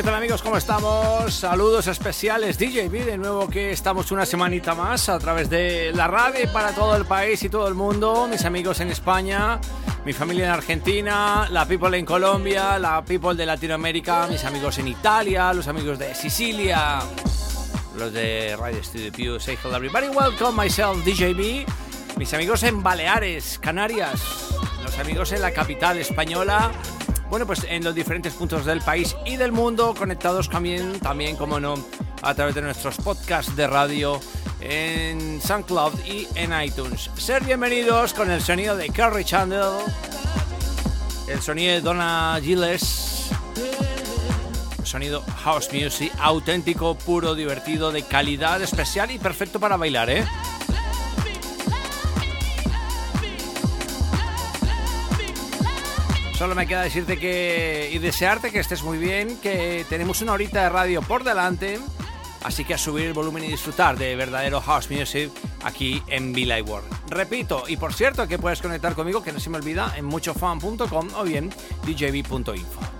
¿Qué tal amigos? ¿Cómo estamos? Saludos especiales DJB, de nuevo que estamos una semanita más a través de la radio para todo el país y todo el mundo, mis amigos en España, mi familia en Argentina, la people en Colombia, la people de Latinoamérica, mis amigos en Italia, los amigos de Sicilia, los de Radio Studio Pew, say hello everybody, welcome myself DJB, mis amigos en Baleares, Canarias, los amigos en la capital española, bueno, pues en los diferentes puntos del país y del mundo, conectados también, también como no, a través de nuestros podcasts de radio en SoundCloud y en iTunes. Ser bienvenidos con el sonido de Carrie Chandler, el sonido de Donna Gilles, sonido house music, auténtico, puro, divertido, de calidad especial y perfecto para bailar, ¿eh? Solo me queda decirte que y desearte que estés muy bien, que tenemos una horita de radio por delante, así que a subir el volumen y disfrutar de verdadero house music aquí en Live World. Repito, y por cierto que puedes conectar conmigo, que no se me olvida, en muchofan.com o bien djb.info.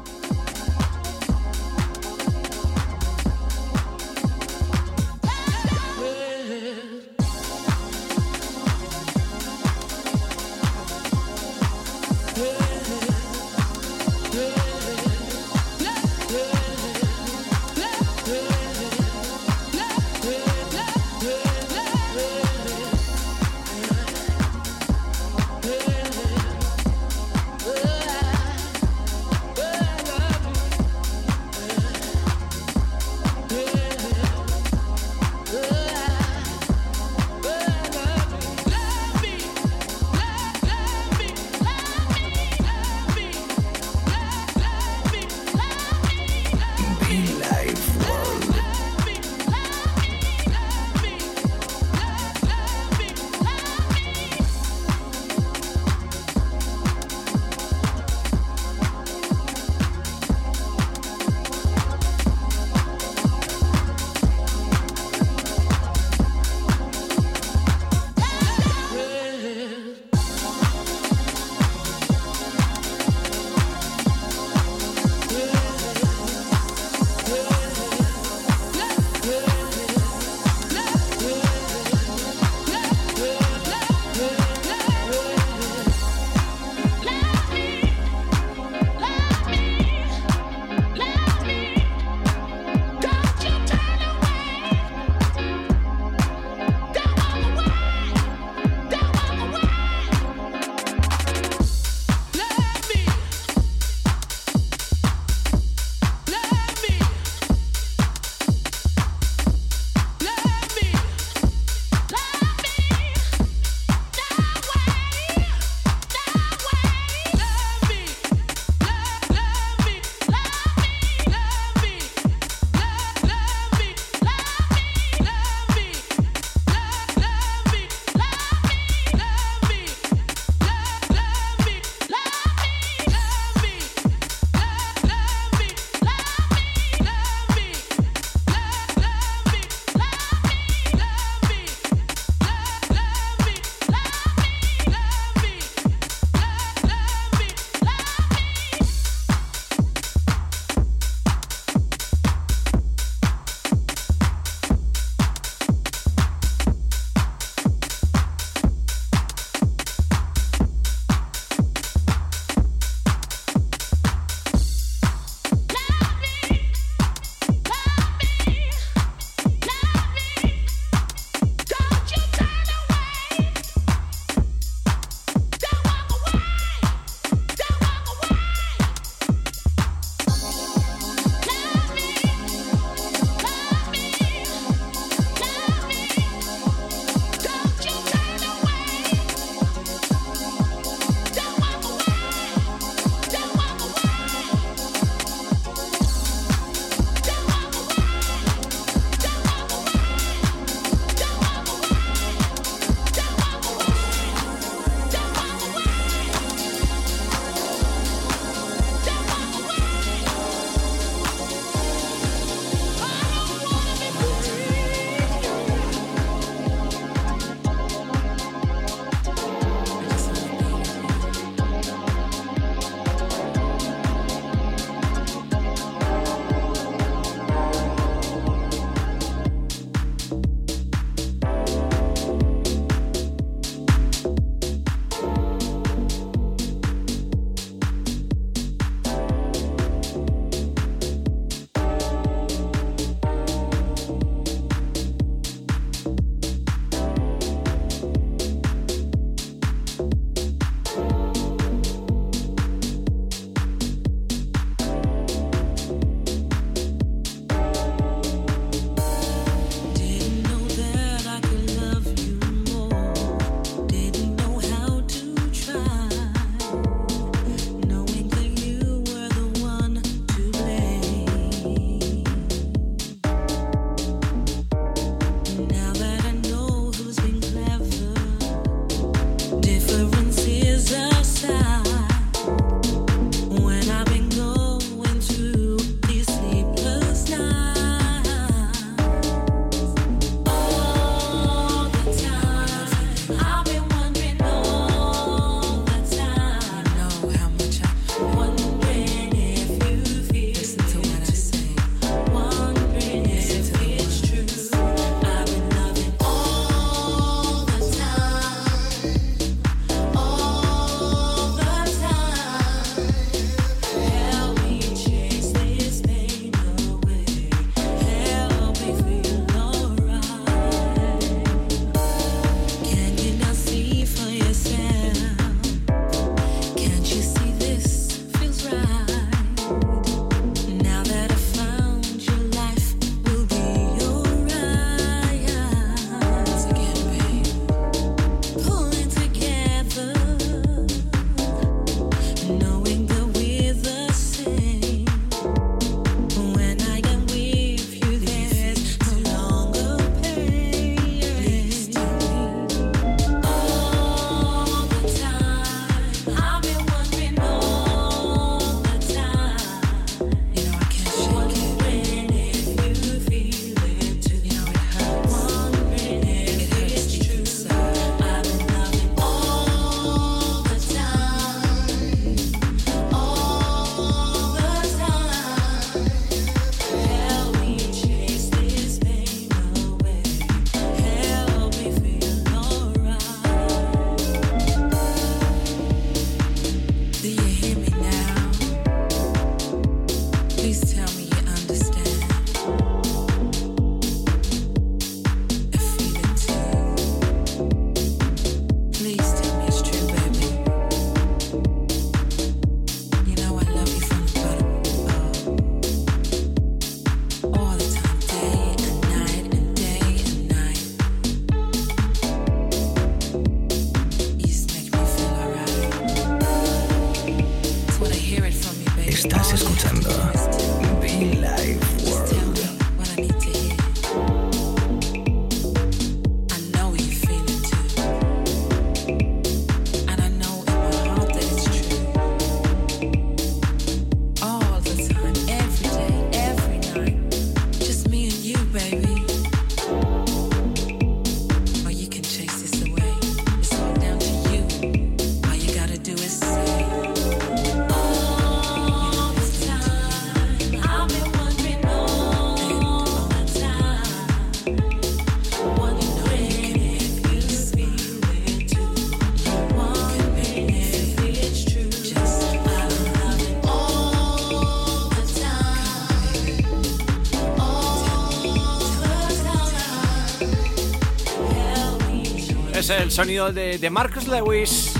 sonido de, Marcus Lewis,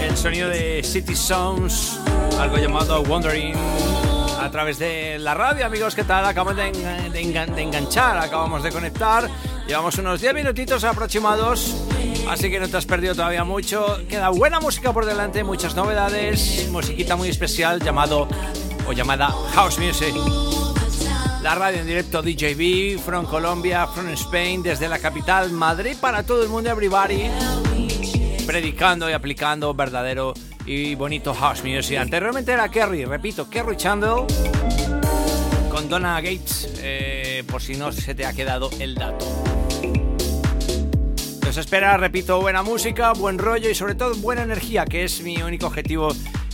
el sonido de City Sounds, algo llamado Wandering, a través de la radio, amigos, ¿qué tal? Acabamos de, de, de enganchar, acabamos de conectar, llevamos unos 10 minutitos aproximados, así que no te has perdido todavía mucho, queda buena música por delante, muchas novedades, musiquita muy especial llamado o llamada House Music. La radio en directo DJB, from Colombia, from Spain, desde la capital Madrid para todo el mundo, everybody. Predicando y aplicando verdadero y bonito house music. Anteriormente era Kerry, repito, Kerry Chandler con Donna Gates, eh, por si no se te ha quedado el dato. Nos espera, repito, buena música, buen rollo y sobre todo buena energía, que es mi único objetivo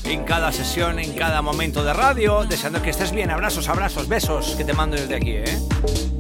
en cada sesión, en cada momento de radio, deseando que estés bien. Abrazos, abrazos, besos que te mando desde aquí, ¿eh?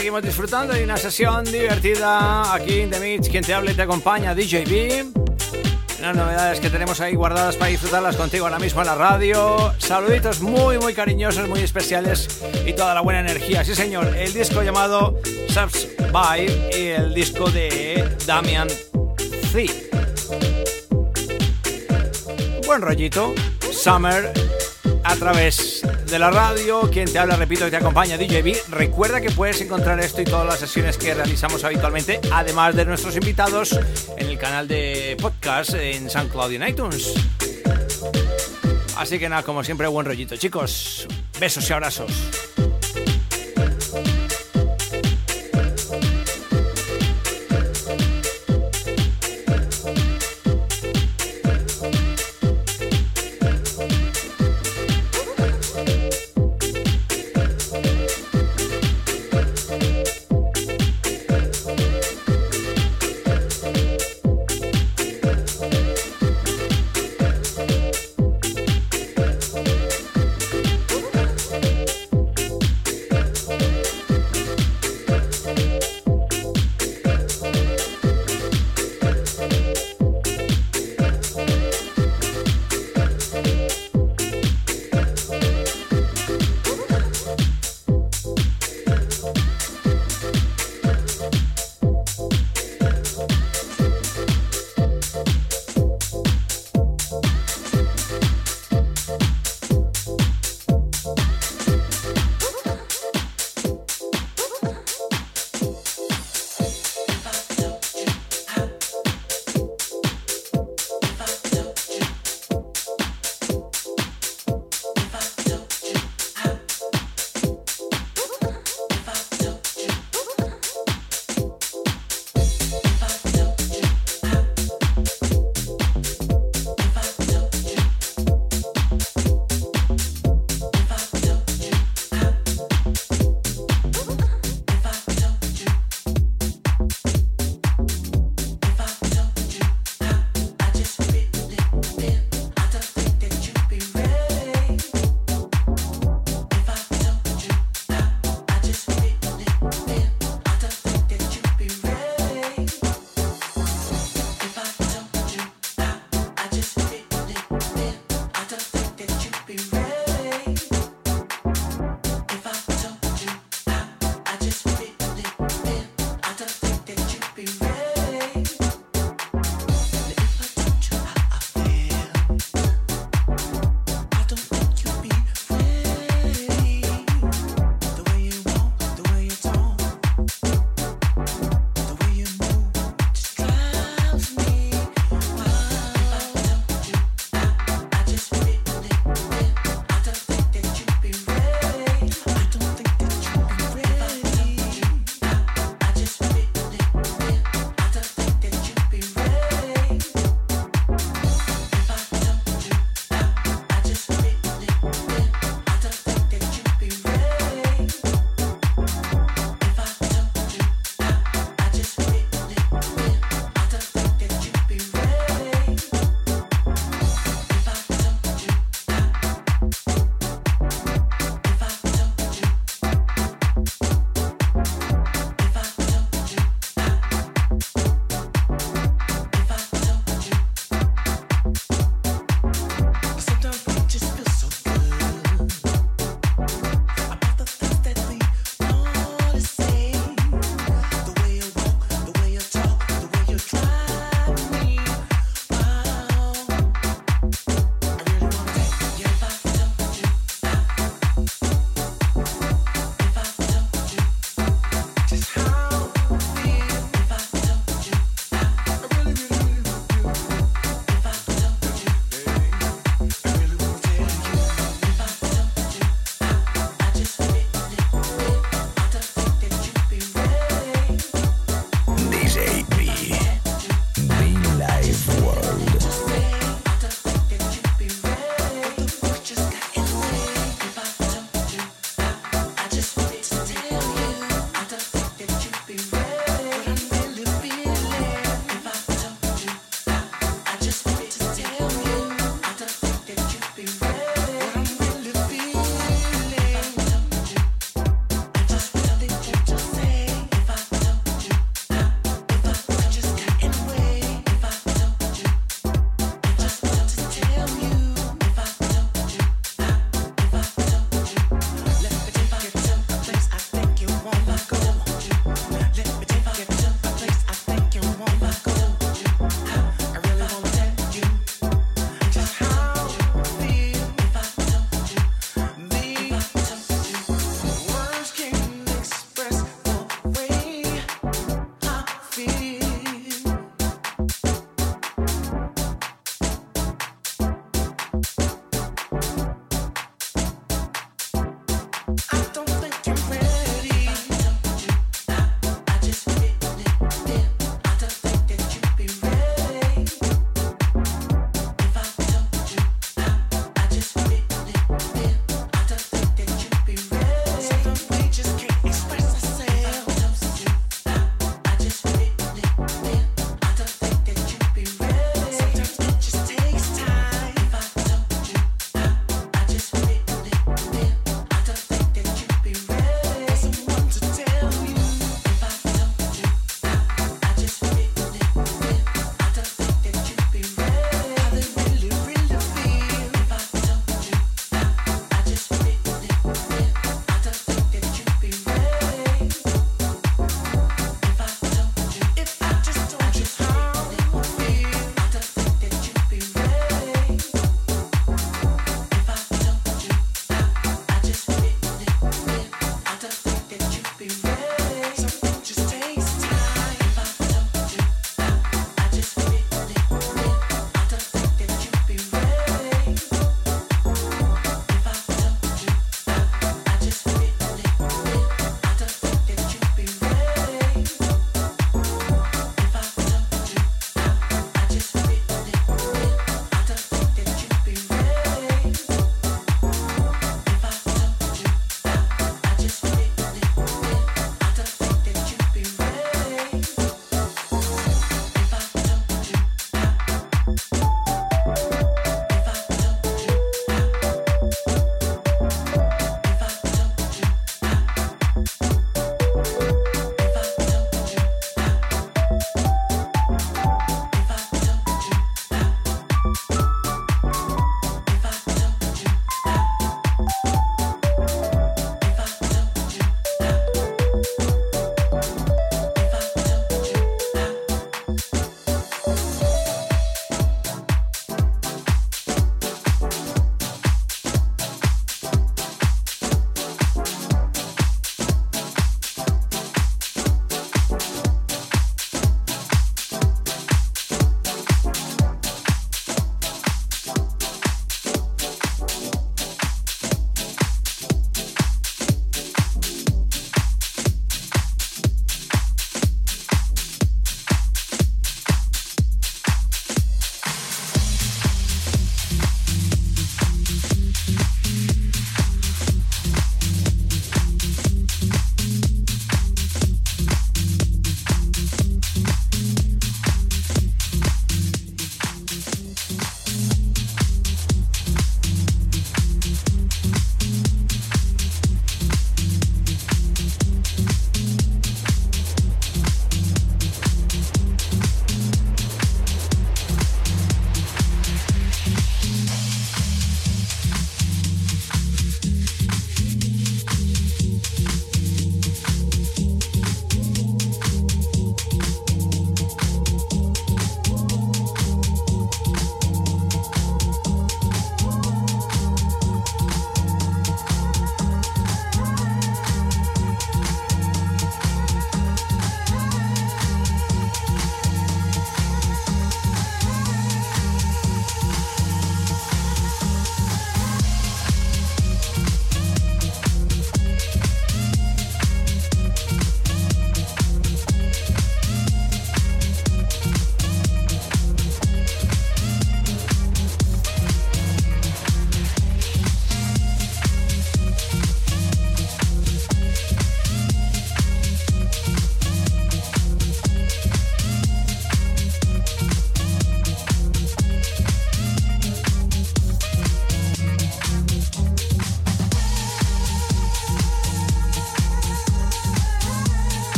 Seguimos disfrutando de una sesión divertida aquí en The Mix. Quien te habla y te acompaña, DJB. Las novedades que tenemos ahí guardadas para disfrutarlas contigo ahora mismo en la radio. Saluditos muy, muy cariñosos, muy especiales y toda la buena energía. Sí, señor, el disco llamado Subs Vibe y el disco de Damian C. Buen rollito. Summer a través de la radio. Quien te habla, repito, y te acompaña, DJB. Recuerda que puedes encontrar esto y todas las sesiones que realizamos habitualmente, además de nuestros invitados, en el canal de podcast en SoundCloud y en iTunes. Así que nada, como siempre, buen rollito, chicos. Besos y abrazos.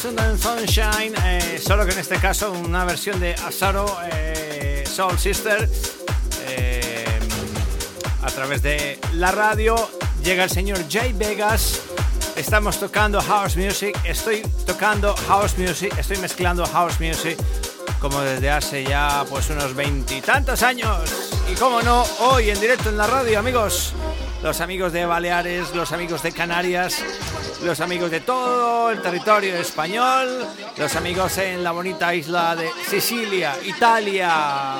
Ese Sunday Sunshine, eh, solo que en este caso una versión de Asaro eh, Soul Sister. eh, a través de la radio llega el señor Jay Vegas. Estamos tocando house music, estoy tocando house music, estoy mezclando house music como desde hace ya pues unos veintitantos años. Y como no, hoy en directo en la radio, amigos. Los amigos de Baleares, los amigos de Canarias, los amigos de todo el territorio español, los amigos en la bonita isla de Sicilia, Italia.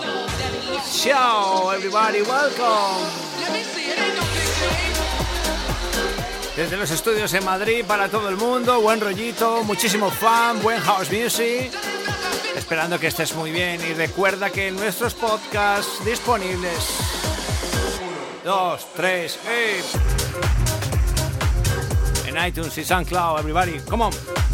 Ciao everybody, welcome. Desde los estudios en Madrid para todo el mundo, buen rollito, muchísimo fan, buen house music. Esperando que estés muy bien y recuerda que en nuestros podcasts disponibles 2, 3, 8. in iTunes, SoundCloud, everybody. Come on.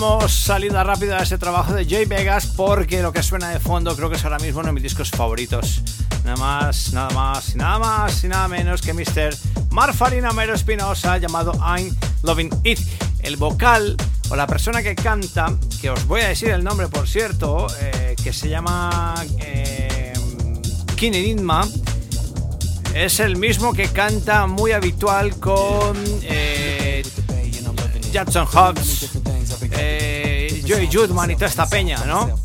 Damos salida rápida a ese trabajo de Jay Vegas porque lo que suena de fondo creo que es ahora mismo uno de mis discos favoritos. Nada más, nada más, nada más y nada menos que Mr. Marfarina Mero Espinosa llamado I'm Loving It. El vocal o la persona que canta, que os voy a decir el nombre por cierto, eh, que se llama eh, es el mismo que canta muy habitual con eh, Jackson Hobbs, Joey Judman y toda esta peña, ¿no?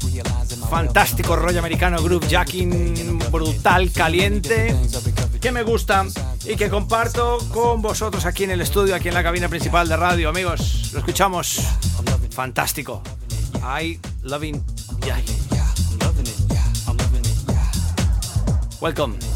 Fantástico rollo americano, groove jacking brutal, caliente, que me gusta y que comparto con vosotros aquí en el estudio, aquí en la cabina principal de radio, amigos. Lo escuchamos. Fantástico. I loving yeah. Welcome.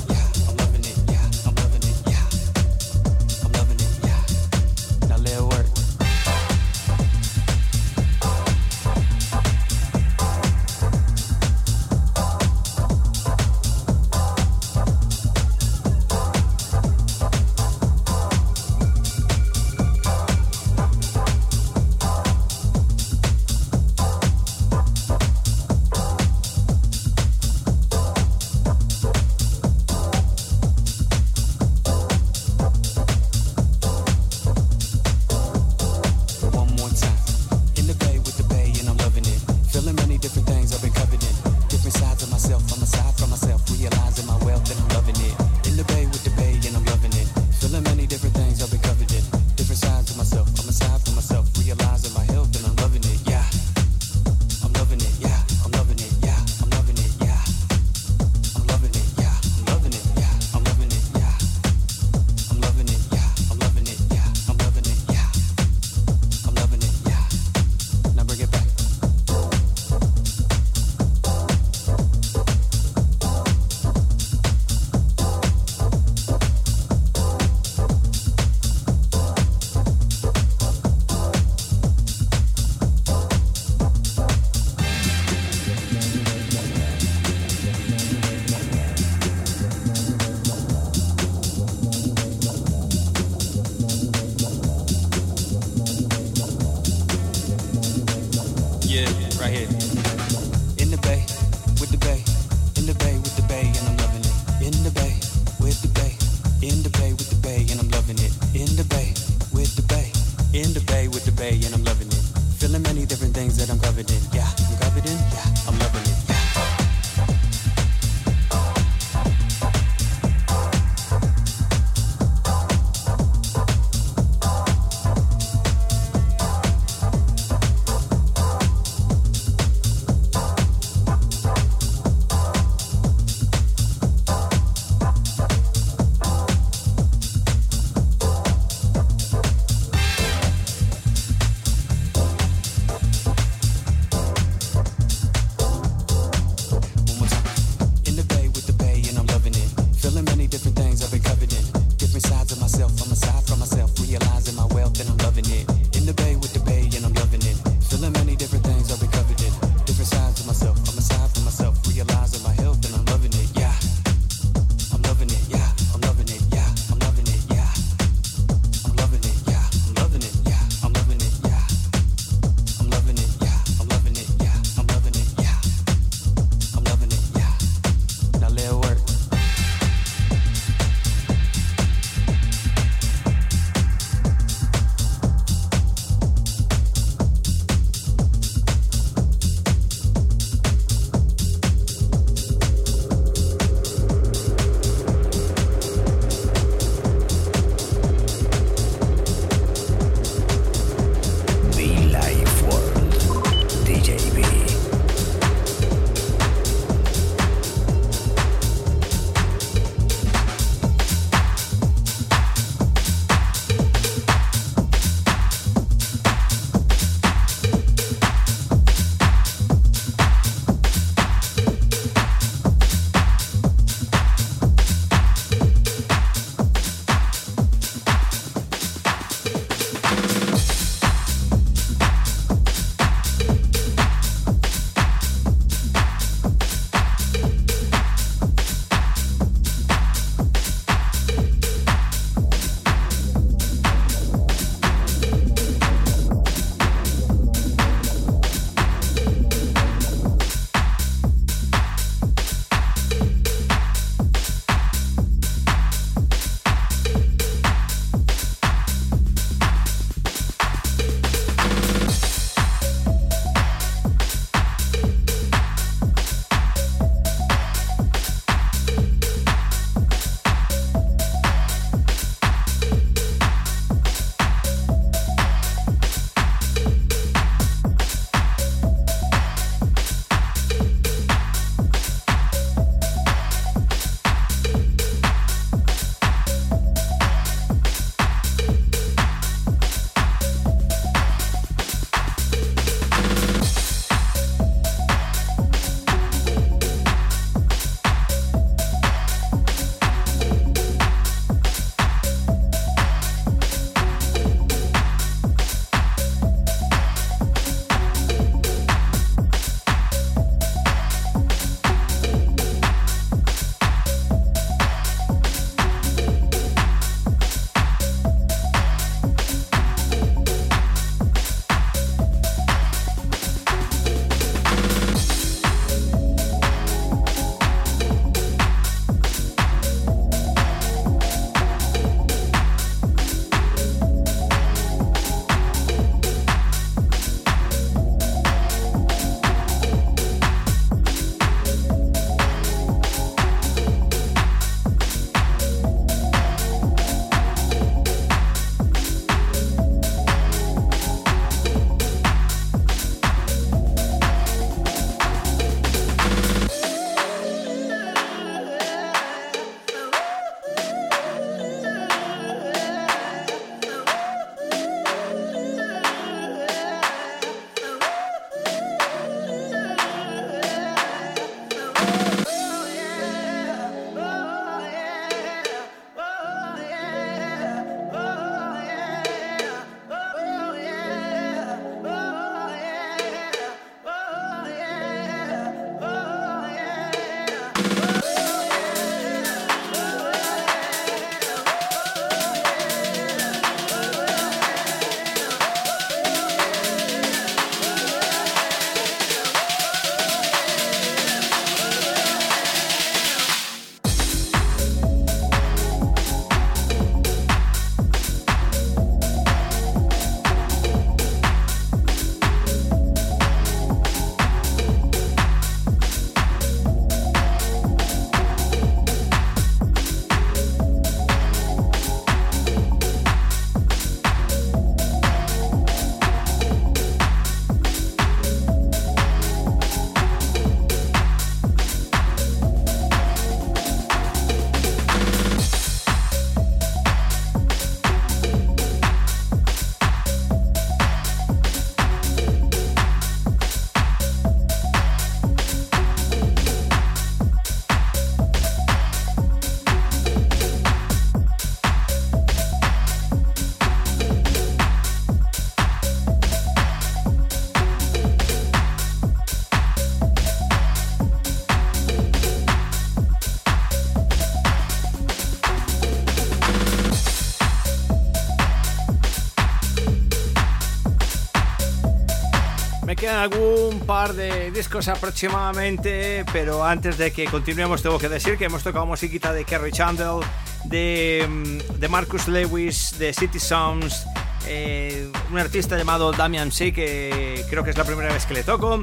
Par de discos aproximadamente, pero antes de que continuemos tengo que decir que hemos tocado musiquita de Kerry Chandler, de, mm, de Marcus Lewis, de City Sounds, eh, un artista llamado Damian C, que creo que es la primera vez que le toco.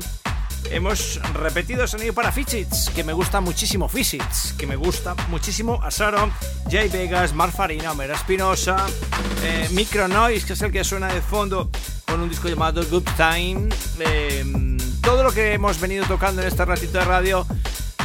Hemos repetido sonido para Fidgets, que me gusta muchísimo Fidgets, que me gusta muchísimo Asaro, Jay Vegas, Mar Farina, Homero Espinosa, eh, Micro Noise, que es el que suena de fondo con un disco llamado Good Time. Eh, todo lo que hemos venido tocando en este ratito de radio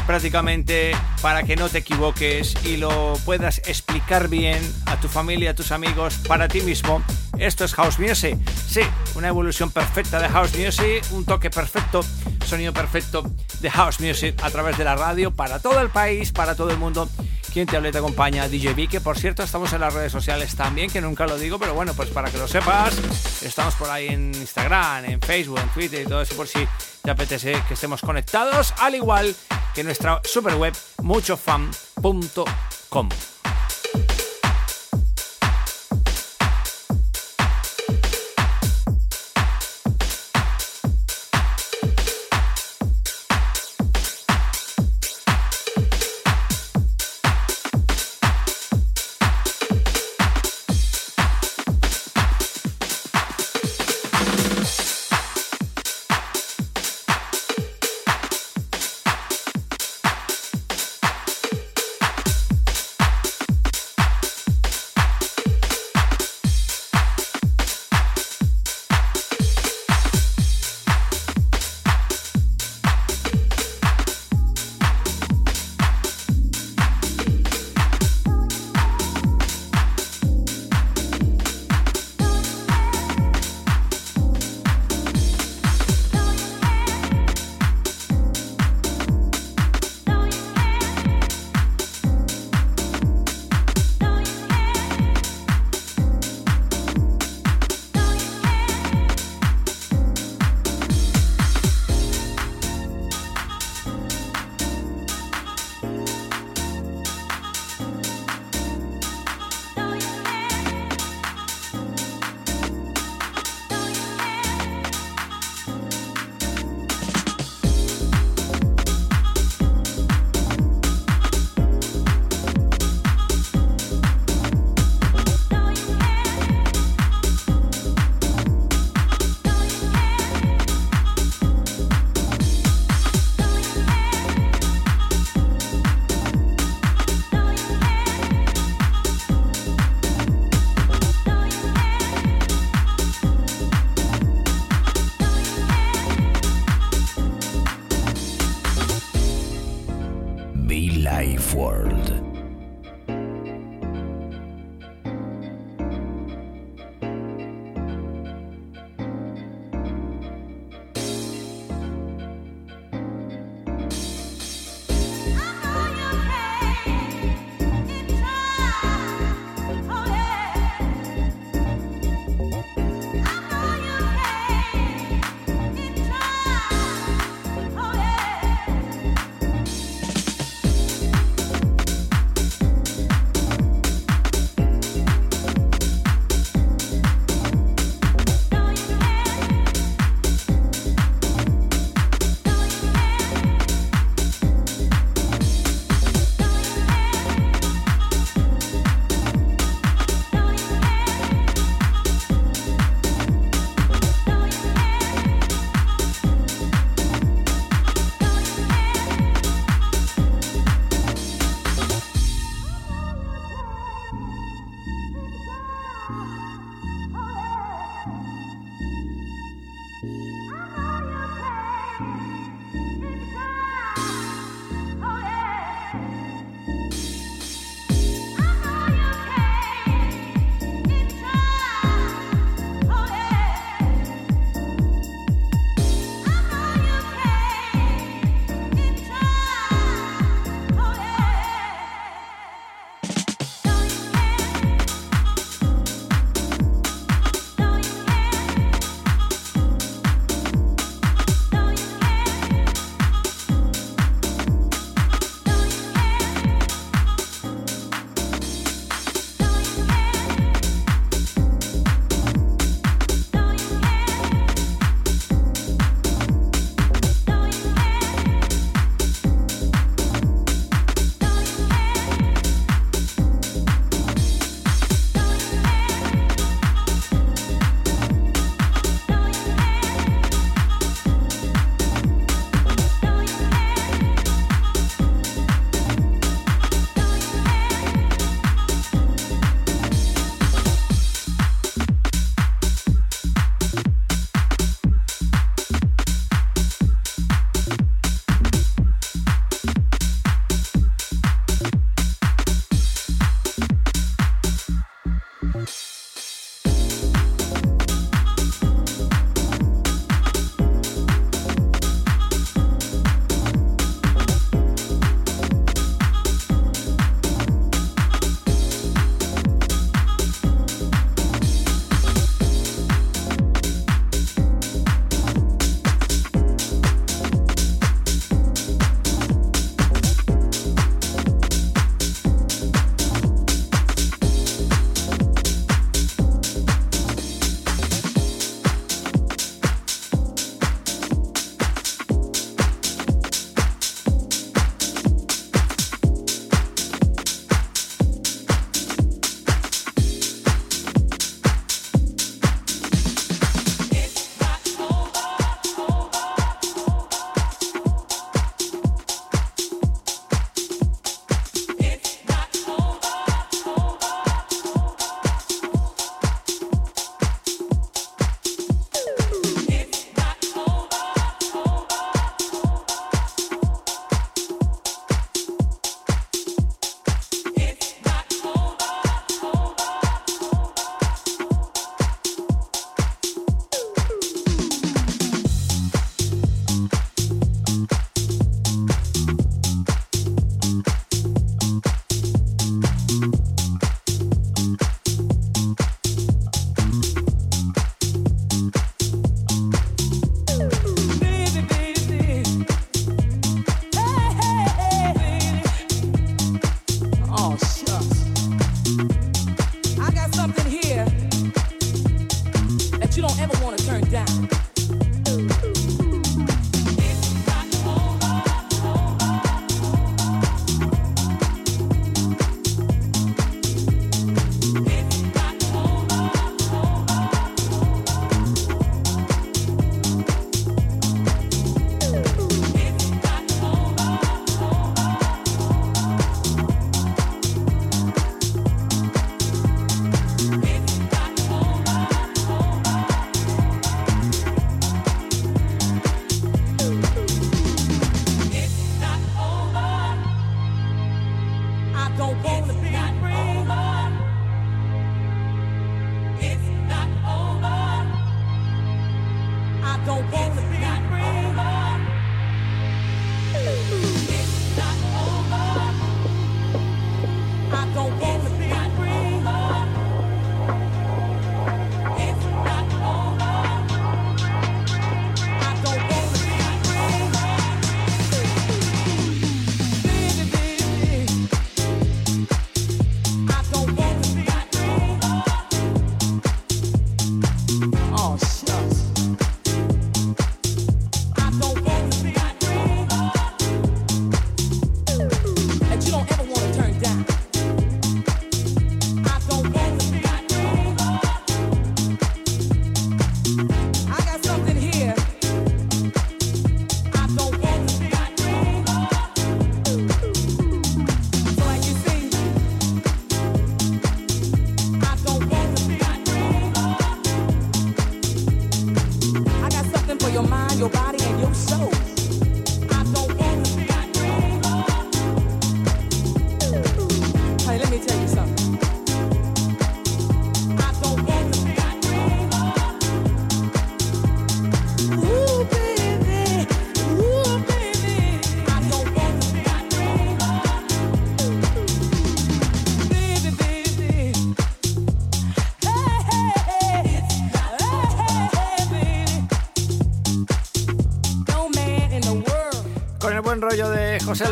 prácticamente para que no te equivoques y lo puedas explicar bien a tu familia, a tus amigos, para ti mismo. Esto es House Music. Sí, una evolución perfecta de House Music, un toque perfecto, sonido perfecto de House Music a través de la radio para todo el país, para todo el mundo. Quien te habla y te acompaña, DJ B, que por cierto estamos en las redes sociales también, que nunca lo digo, pero bueno, pues para que lo sepas, estamos por ahí en Instagram, en Facebook, en Twitter y todo eso por si te apetece que estemos conectados, al igual que nuestra super web muchofan.com.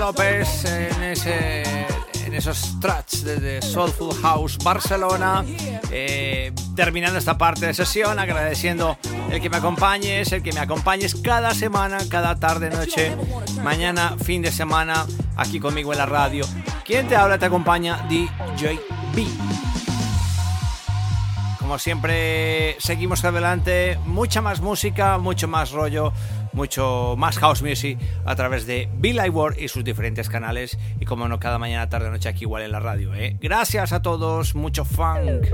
López en, ese, en esos tracks desde Soulful House Barcelona. Eh, terminando esta parte de sesión, agradeciendo el que me acompañes, el que me acompañes cada semana, cada tarde, noche, mañana, fin de semana, aquí conmigo en la radio. Quien te habla te acompaña, DJ B. Como siempre, seguimos adelante, mucha más música, mucho más rollo mucho más house music a través de Bill World y sus diferentes canales y como no cada mañana, tarde, noche aquí igual en la radio. ¿eh? Gracias a todos, mucho funk.